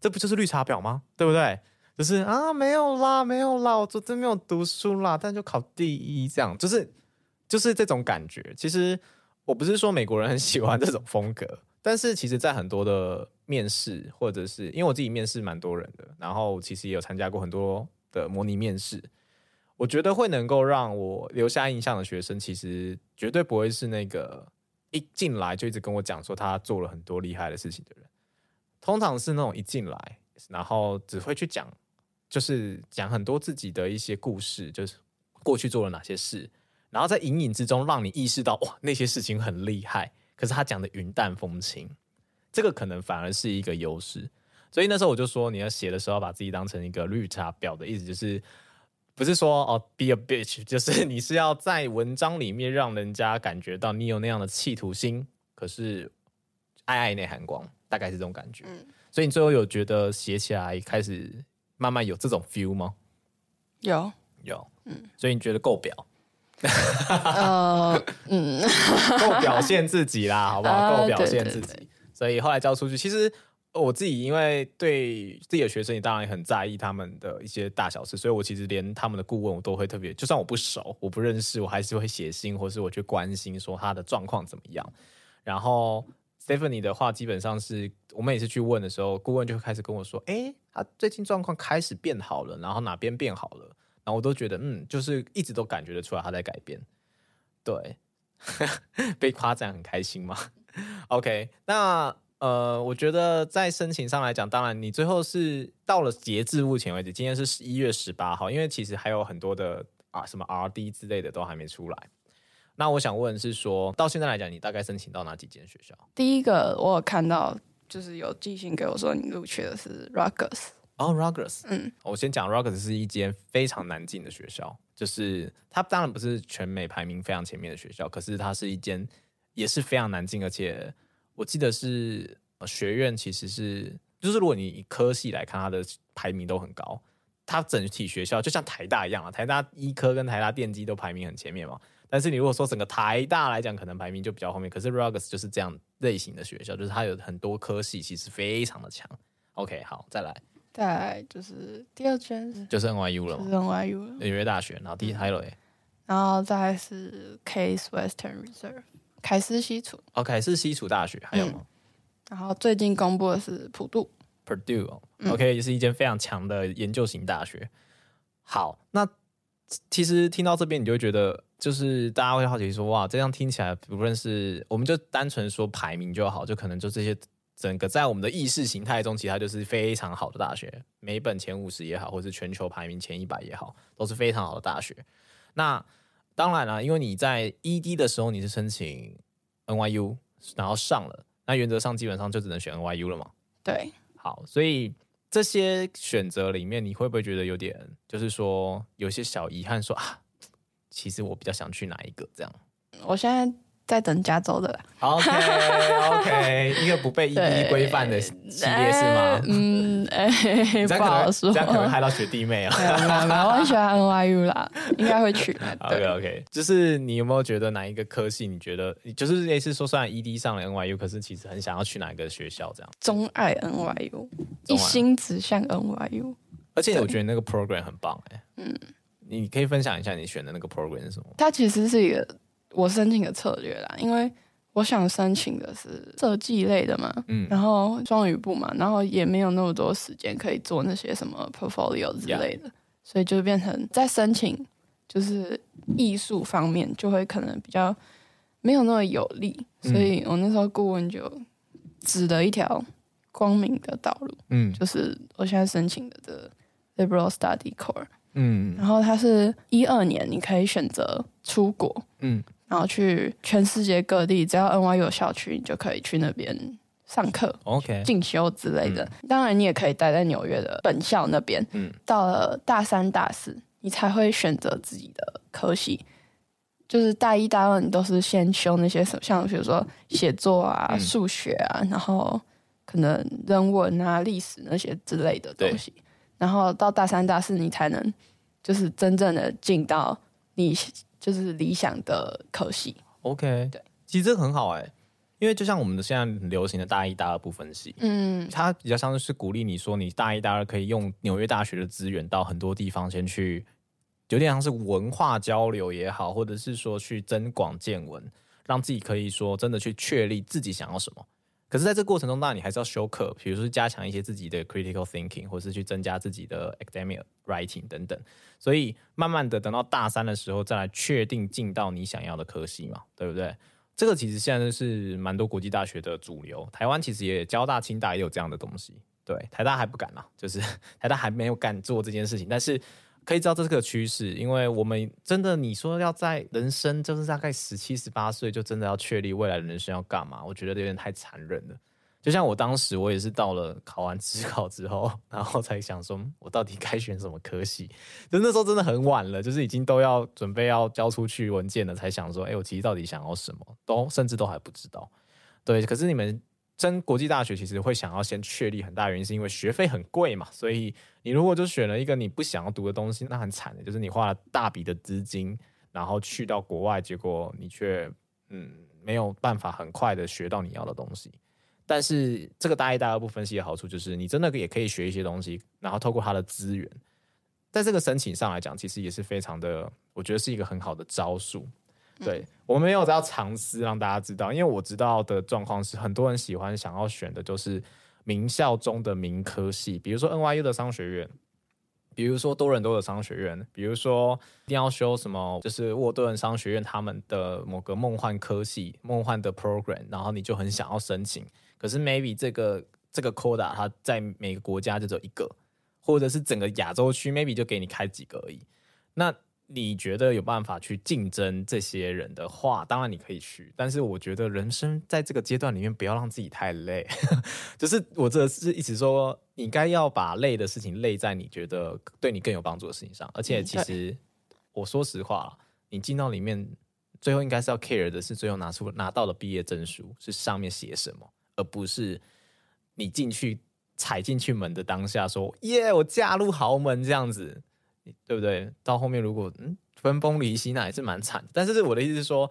Speaker 1: 这不就是绿茶婊吗？对不对？就是啊，没有啦，没有啦，我昨天没有读书啦，但就考第一，这样就是就是这种感觉，其实。我不是说美国人很喜欢这种风格，但是其实，在很多的面试，或者是因为我自己面试蛮多人的，然后其实也有参加过很多的模拟面试，我觉得会能够让我留下印象的学生，其实绝对不会是那个一进来就一直跟我讲说他做了很多厉害的事情的人，通常是那种一进来，然后只会去讲，就是讲很多自己的一些故事，就是过去做了哪些事。然后在隐隐之中让你意识到，哇，那些事情很厉害，可是他讲的云淡风轻，这个可能反而是一个优势。所以那时候我就说，你要写的时候把自己当成一个绿茶婊的意思，就是不是说哦，be a bitch，就是你是要在文章里面让人家感觉到你有那样的企图心，可是爱爱内含光，大概是这种感觉。嗯，所以你最后有觉得写起来开始慢慢有这种 feel 吗？
Speaker 2: 有。
Speaker 1: 有，嗯，所以你觉得够表？
Speaker 2: 呃，嗯，
Speaker 1: 够表现自己啦，好不好？够表现自己，呃、对对对，所以后来交出去。其实我自己因为对自己的学生，也当然也很在意他们的一些大小事，所以我其实连他们的顾问我都会特别，就算我不熟，我不认识，我还是会写信，或是我去关心说他的状况怎么样。然后 Stephanie 的话，基本上是我们每次去问的时候，顾问就会开始跟我说：“哎，他最近状况开始变好了，然后哪边变好了。”然后我都觉得，嗯，就是一直都感觉得出来他在改变，对，被夸赞很开心嘛。OK，那呃，我觉得在申请上来讲，当然你最后是到了截至目前为止，今天是十一月十八号，因为其实还有很多的啊什么 RD 之类的都还没出来。那我想问是说到现在来讲，你大概申请到哪几间学校？
Speaker 2: 第一个我有看到，就是有寄信给我说你录取的是 Rutgers。
Speaker 1: 哦、oh，Rutgers，嗯，我先讲 Rutgers 是一间非常难进的学校，就是它当然不是全美排名非常前面的学校，可是它是一间也是非常难进，而且我记得是学院其实是，就是如果你以科系来看，它的排名都很高，它整体学校就像台大一样啊，台大医科跟台大电机都排名很前面嘛，但是你如果说整个台大来讲，可能排名就比较后面，可是 Rutgers 就是这样类型的学校，就是它有很多科系其实非常的强。OK，好，再来。
Speaker 2: 再就是第二圈
Speaker 1: 就是 NYU 了嘛，
Speaker 2: 是 NYU 了，纽
Speaker 1: 约大学。然后第还有诶，
Speaker 2: 然后再是 Case Western Reserve 凯斯西楚。
Speaker 1: 哦，凯斯西楚大学还有吗？
Speaker 2: 嗯、然后最近公布的是普渡
Speaker 1: ，Purdue，OK，、也是一间非常强的研究型大学。好，那其实听到这边，你就会觉得，就是大家会好奇说，哇，这样听起来，不论是我们就单纯说排名就好，就可能就这些。整个在我们的意识形态中，其实它就是非常好的大学，每本前五十也好，或是全球排名前一百也好，都是非常好的大学。那当然了，因为你在 ED 的时候你是申请 NYU，然后上了，那原则上基本上就只能选 NYU 了嘛。
Speaker 2: 对，
Speaker 1: 好，所以这些选择里面，你会不会觉得有点，就是说有些小遗憾说，说啊，其实我比较想去哪一个这样？
Speaker 2: 我现在。在等加州的啦。
Speaker 1: OK OK，一个不被 ED 规范的系列是吗？
Speaker 2: 嗯，哎、欸，不好说，
Speaker 1: 这样可能害到学弟妹啊。
Speaker 2: 我很喜欢 NYU 啦，应该会去。
Speaker 1: OK OK，就是你有没有觉得哪一个科系？你觉得就是类似说，虽然 ED 上了 NYU，可是其实很想要去哪一个学校？这样，钟爱 NYU，一心只向 NYU。而且我觉得那个 program 很棒哎、欸。嗯，你可以分享一下你选的那个 program 是什么？
Speaker 2: 它其实是一个。我申请的策略啦，因为我想申请的是设计类的嘛，嗯，然后双语部嘛，然后也没有那么多时间可以做那些什么 portfolio 之类的.所以就变成在申请就是艺术方面就会可能比较没有那么有利，所以我那时候顾问就指了一条光明的道路，嗯，就是我现在申请的这 liberal study core，嗯，然后它是一二年你可以选择出国，嗯。然后去全世界各地，只要 NYU 有校区，你就可以去那边上课、
Speaker 1: OK、
Speaker 2: 进修之类的。嗯、当然，你也可以待在纽约的本校那边。嗯，到了大三、大四，你才会选择自己的科系。就是大一、大二，你都是先修那些什么，像比如说写作啊、嗯、数学啊，然后可能人文啊、历史那些之类的东西。然后到大三、大四，你才能就是真正的进到你。就是理想的科系
Speaker 1: ，OK，对，其实这个很好哎、欸，因为就像我们的现在很流行的大一、大二不分系，嗯，它比较像是鼓励你说，你大一、大二可以用纽约大学的资源到很多地方先去，有点像是文化交流也好，或者是说去增广见闻，让自己可以说真的去确立自己想要什么。可是，在这过程中，当然你还是要修课，比如说加强一些自己的 critical thinking，或是去增加自己的 academic writing 等等。所以，慢慢的等到大三的时候，再来确定进到你想要的科系嘛，对不对？这个其实现在是蛮多国际大学的主流。台湾其实也交大、清大也有这样的东西。对，台大还不敢啦，就是 台大还没有敢做这件事情，但是。可以知道这是个趋势，因为我们真的你说要在人生就是大概十七十八岁就真的要确立未来的人生要干嘛，我觉得有点太残忍了。就像我当时我也是到了考完职考之后，然后才想说我到底该选什么科系，就那时候真的很晚了，就是已经都要准备要交出去文件了，才想说，哎，我其实到底想要什么，都甚至都还不知道。对，可是你们升国际大学其实会想要先确立很大原因，是因为学费很贵嘛。所以你如果就选了一个你不想要读的东西，那很惨的，就是你花了大笔的资金，然后去到国外，结果你却嗯没有办法很快的学到你要的东西。但是这个大一、大二不分析的好处就是，你真的也可以学一些东西，然后透过它的资源，在这个申请上来讲，其实也是非常的，我觉得是一个很好的招数。对，我们没有要尝试，让大家知道，因为我知道的状况是，很多人喜欢想要选的就是名校中的名科系，比如说 NYU 的商学院，比如说多伦多的商学院，比如说一定要修什么，就是沃顿商学院他们的某个梦幻科系、梦幻的 program，然后你就很想要申请，可是 maybe 这个这个 quota 它在每个国家就只有一个，或者是整个亚洲区 maybe 就给你开几个而已，那。你觉得有办法去竞争这些人的话，当然你可以去。但是我觉得人生在这个阶段里面，不要让自己太累。就是我这是一直说，你该要把累的事情累在你觉得对你更有帮助的事情上。而且其实我说实话，你进到里面，最后应该是要 care 的是最后拿出拿到的毕业证书是上面写什么，而不是你进去踩进去门的当下说耶，我嫁入豪门这样子。对不对？到后面如果嗯分崩离析，那也是蛮惨。但是我的意思是说，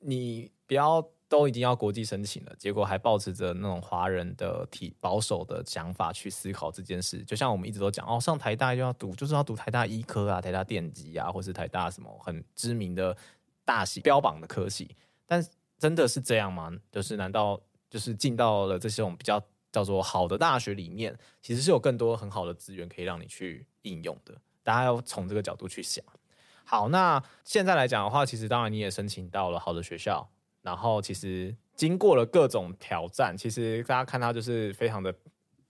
Speaker 1: 你不要都已经要国际申请了，结果还抱持着那种华人的体保守的想法去思考这件事。就像我们一直都讲哦，上台大就要读，就是要读台大医科啊、台大电机啊，或是台大什么很知名的大系标榜的科系。但真的是这样吗？就是难道就是进到了这些种比较叫做好的大学里面，其实是有更多很好的资源可以让你去应用的？大家要从这个角度去想。好，那现在来讲的话，其实当然你也申请到了好的学校，然后其实经过了各种挑战，其实大家看到就是非常的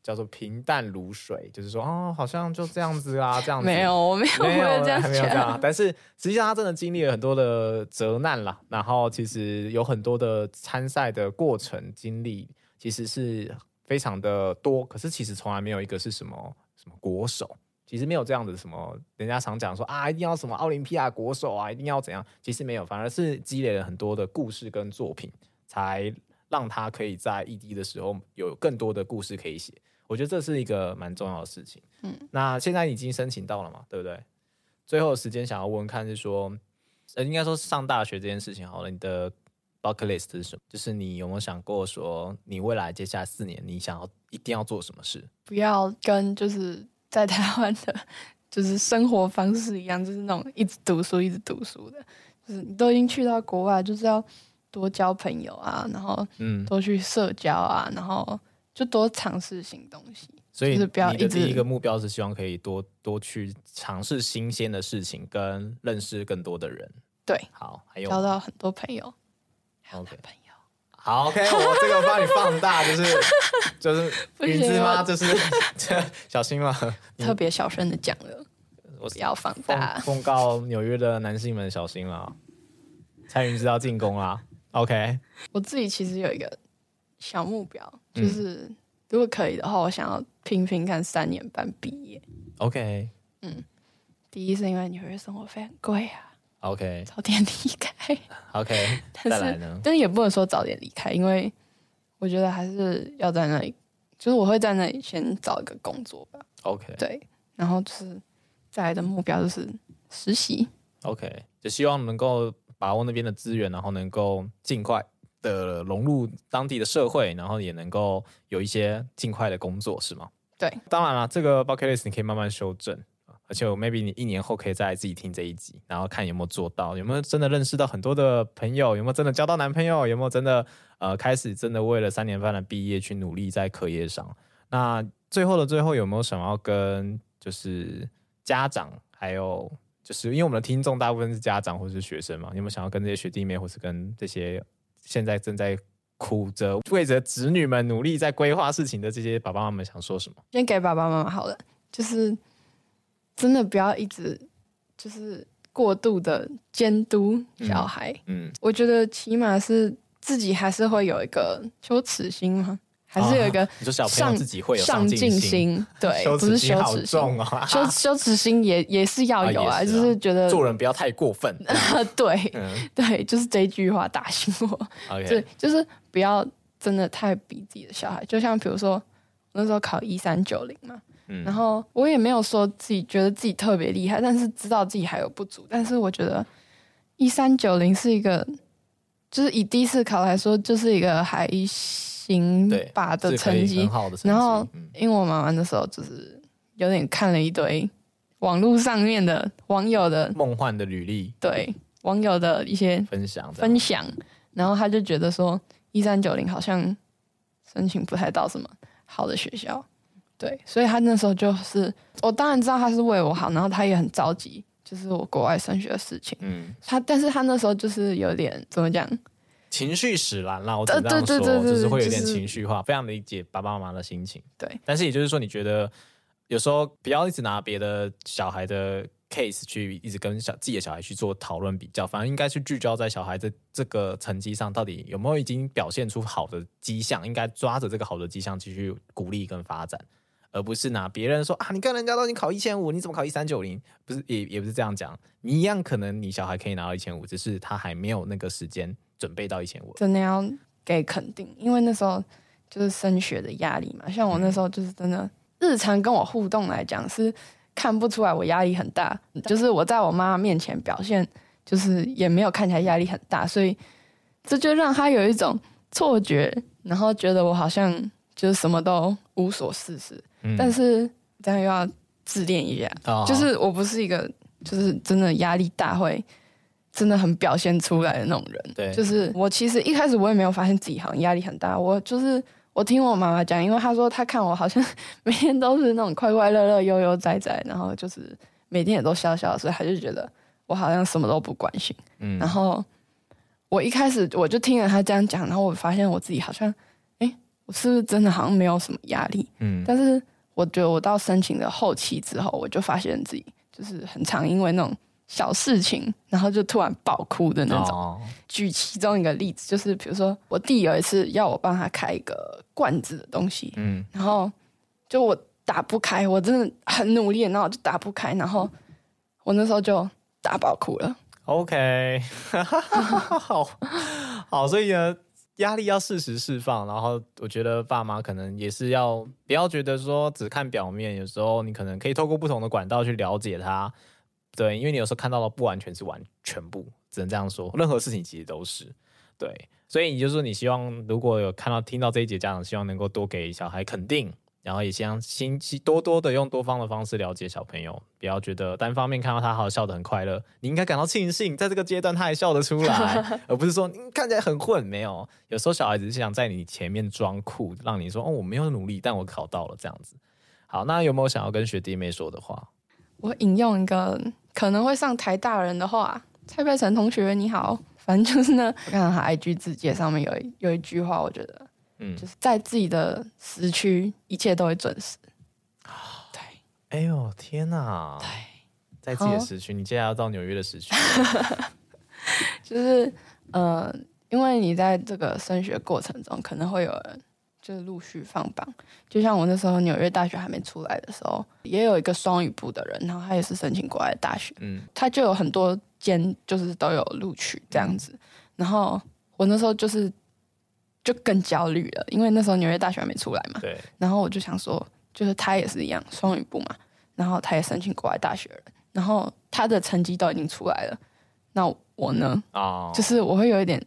Speaker 1: 叫做平淡如水，就是说哦，好像就这样子啊，这样子
Speaker 2: 没有，我没有，没有这
Speaker 1: 样，没有这样。但是实际上他真的经历了很多的责难啦，然后其实有很多的参赛的过程经历，其实是非常的多。可是其实从来没有一个是什么什么国手。其实没有这样的什么，人家常讲说啊，一定要什么奥林匹亚国手啊，一定要怎样？其实没有，反而是积累了很多的故事跟作品，才让他可以在异地的时候有更多的故事可以写。我觉得这是一个蛮重要的事情。嗯，那现在已经申请到了嘛，对不对？最后时间想要问问看是说，呃，应该说上大学这件事情好了，你的 bucket list 是什么？就是你有没有想过说，你未来接下来四年你想要一定要做什么事？
Speaker 2: 不要跟就是。在台湾的，就是生活方式一样，就是那种一直读书、一直读书的。就是你都已经去到国外，就是要多交朋友啊，然后嗯，多去社交啊，然后就多尝试新东西。
Speaker 1: 所以，
Speaker 2: 就是不要一直，
Speaker 1: 你的第一个目标是希望可以多多去尝试新鲜的事情，跟认识更多的人。
Speaker 2: 对，
Speaker 1: 好，还有
Speaker 2: 交到很多朋友，还有男朋友。
Speaker 1: 好，OK，我这个帮你放大，就是 就是云芝吗，就是 小心嘛，
Speaker 2: 特别小声的讲了，我不要放大，
Speaker 1: 奉告纽约的男性们小心了，蔡云之要进攻啦，OK。
Speaker 2: 我自己其实有一个小目标，就是、嗯、如果可以的话，我想要拼拼看三年半毕业
Speaker 1: ，OK。
Speaker 2: 嗯，第一是因为纽约生活费很贵啊。
Speaker 1: OK，
Speaker 2: 早点离开。
Speaker 1: OK，但是呢？
Speaker 2: 但是也不能说早点离开，因为我觉得还是要在那里，就是我会在那里先找一个工作吧。
Speaker 1: OK，
Speaker 2: 对，然后就是再来的目标就是实习。
Speaker 1: OK，就希望能够把握那边的资源，然后能够尽快的融入当地的社会，然后也能够有一些尽快的工作，是吗？
Speaker 2: 对，
Speaker 1: 当然了，这个 bucket list 你可以慢慢修正。而且我 maybe 你一年后可以再自己听这一集，然后看有没有做到，有没有真的认识到很多的朋友，有没有真的交到男朋友，有没有真的呃开始真的为了三年半的毕业去努力在课业上。那最后的最后有没有想要跟就是家长，还有就是因为我们的听众大部分是家长或是学生嘛，有没有想要跟这些学弟妹，或是跟这些现在正在苦着为着子女们努力在规划事情的这些爸爸妈妈想说什么？
Speaker 2: 先给爸爸妈妈好了，就是。真的不要一直就是过度的监督小孩。嗯，嗯，我觉得起码是自己还是会有一个羞耻心嘛，还是有一个上、哦、你说小朋友自己会有上进心，对，不是羞耻心。啊，羞羞耻心也也是要有啊，啊就是觉得
Speaker 1: 做人不要太过分。
Speaker 2: 对、嗯，对，就是这句话打醒我。对，就是不要真的太逼自己的小孩，就像比如说那时候考一三九零嘛，
Speaker 1: 嗯，
Speaker 2: 然后我也没有说自己觉得自己特别厉害，但是知道自己还有不足。但是我觉得一三九零是一个，就是以第一次考来说，就是一个还行吧的成绩，
Speaker 1: 很好的成绩。
Speaker 2: 然后因为我妈妈的时候就是有点看了一堆网络上面的网友的
Speaker 1: 梦幻的履历，
Speaker 2: 对网友的一些
Speaker 1: 分享
Speaker 2: 分享。然后他就觉得说，一三九零好像申请不太到什么好的学校，对，所以他那时候就是，我当然知道他是为我好，然后他也很着急，就是我国外升学的事情，
Speaker 1: 嗯，
Speaker 2: 他，但是他那时候就是有点怎么讲，
Speaker 1: 情绪使然啦，我这样说，就是会有点情绪化，非常理解爸爸妈妈的心情，
Speaker 2: 对，
Speaker 1: 但是也就是说，你觉得有时候不要一直拿别的小孩的。case 去一直跟小自己的小孩去做讨论比较，反而应该去聚焦在小孩的这个成绩上，到底有没有已经表现出好的迹象，应该抓着这个好的迹象继续鼓励跟发展，而不是拿别人说啊，你看人家都已经考一千五，你怎么考一三九零？不是，也也不是这样讲，你一样可能你小孩可以拿到一千五，只是他还没有那个时间准备到一千五。
Speaker 2: 真的要给肯定，因为那时候就是升学的压力嘛，像我那时候就是真的日常跟我互动来讲是。看不出来我压力很大，就是我在我妈妈面前表现，就是也没有看起来压力很大，所以这就让他有一种错觉，然后觉得我好像就是什么都无所事事。嗯、但是这样又要自恋一下，哦、就是我不是一个就是真的压力大会真的很表现出来的那种人。
Speaker 1: 对，
Speaker 2: 就是我其实一开始我也没有发现自己好像压力很大，我就是。我听我妈妈讲，因为她说她看我好像每天都是那种快快乐乐、悠悠哉哉，然后就是每天也都笑笑，所以她就觉得我好像什么都不关心。嗯，然后我一开始我就听了她这样讲，然后我发现我自己好像，哎，我是不是真的好像没有什么压力？嗯，但是我觉得我到申请的后期之后，我就发现自己就是很常因为那种。小事情，然后就突然爆哭的那种。Oh. 举其中一个例子，就是比如说我弟有一次要我帮他开一个罐子的东西，嗯，然后就我打不开，我真的很努力，然后我就打不开，然后我那时候就大爆哭了。
Speaker 1: OK，好好，所以呢，压力要适时释放，然后我觉得爸妈可能也是要不要觉得说只看表面，有时候你可能可以透过不同的管道去了解他。对，因为你有时候看到的不完全是完全部，只能这样说。任何事情其实都是对，所以你就说你希望如果有看到听到这一节家长，希望能够多给小孩肯定，然后也希望心多多的用多方的方式了解小朋友，不要觉得单方面看到他好笑的很快乐，你应该感到庆幸，在这个阶段他还笑得出来，而不是说你看起来很混。没有，有时候小孩子是想在你前面装酷，让你说哦，我没有努力，但我考到了这样子。好，那有没有想要跟学弟妹说的话？
Speaker 2: 我引用一个可能会上台大人的话，蔡佩岑同学你好，反正就是呢，我看到他 IG 字节上面有一有一句话，我觉得，嗯，就是在自己的时区，一切都会准时。对，
Speaker 1: 哎呦天哪！对，在自己的时区，你接下来要到纽约的时区，
Speaker 2: 就是呃，因为你在这个升学过程中，可能会有人。就是陆续放榜，就像我那时候纽约大学还没出来的时候，也有一个双语部的人，然后他也是申请国外的大学，嗯，他就有很多间就是都有录取这样子，然后我那时候就是就更焦虑了，因为那时候纽约大学还没出来嘛，
Speaker 1: 对，
Speaker 2: 然后我就想说，就是他也是一样双语部嘛，然后他也申请国外大学了，然后他的成绩都已经出来了，那我呢？哦，就是我会有一点。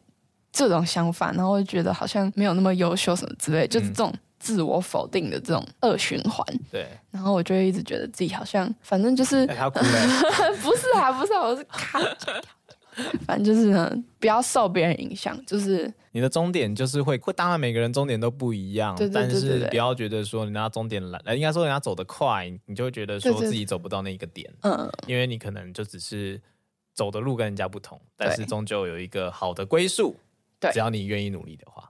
Speaker 2: 这种想法，然后我就觉得好像没有那么优秀什么之类，嗯、就是这种自我否定的这种恶循环。
Speaker 1: 对，
Speaker 2: 然后我就一直觉得自己好像，反正就是，
Speaker 1: 欸、不
Speaker 2: 是啊，不是啊，我是看，反正就是呢，不要受别人影响，就是
Speaker 1: 你的终点就是会会，当然每个人终点都不一
Speaker 2: 样，
Speaker 1: 但是不要觉得说人家终点来，应该说人家走得快，你就会觉得说自己走不到那一个点，嗯，因为你可能就只是走的路跟人家不同，但是终究有一个好的归宿。
Speaker 2: 对
Speaker 1: 只要你愿意努力的话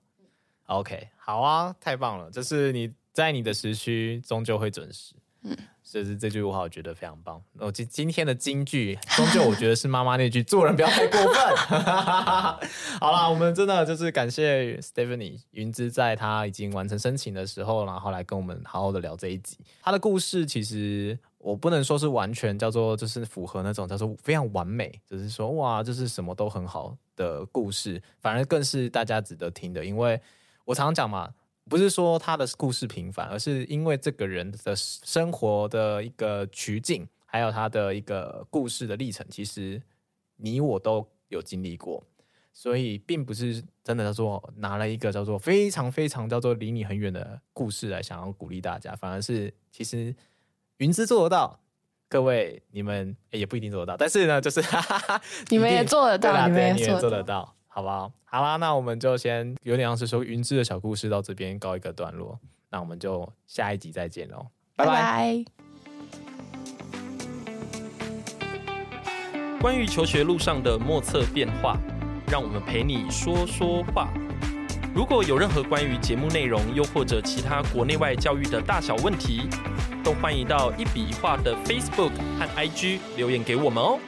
Speaker 1: ，OK，好啊，太棒了！这是你在你的时区终究会准时，嗯，所以是这句话我觉得非常棒。我今今天的金句，终究我觉得是妈妈那句“做人不要太过分”。好啦，我们真的就是感谢 Stephanie 云芝，在她已经完成申请的时候，然后来跟我们好好的聊这一集。她的故事其实。我不能说是完全叫做就是符合那种叫做非常完美，就是说哇，就是什么都很好的故事，反而更是大家值得听的。因为我常常讲嘛，不是说他的故事平凡，而是因为这个人的生活的一个取径，还有他的一个故事的历程，其实你我都有经历过，所以并不是真的叫做拿了一个叫做非常非常叫做离你很远的故事来想要鼓励大家，反而是其实云芝做得到。各位，你们也不一定做得到，但是呢，就是哈哈哈，
Speaker 2: 你们也做得到，你们也
Speaker 1: 做得到，好不好？好啦，那我们就先有点像是说云芝的小故事到这边告一个段落，那我们就下一集再见喽，拜拜。
Speaker 3: 关于求学路上的莫测变化，让我们陪你说说话。如果有任何关于节目内容，又或者其他国内外教育的大小问题，都欢迎到一笔一画的 Facebook 和 IG 留言给我们哦。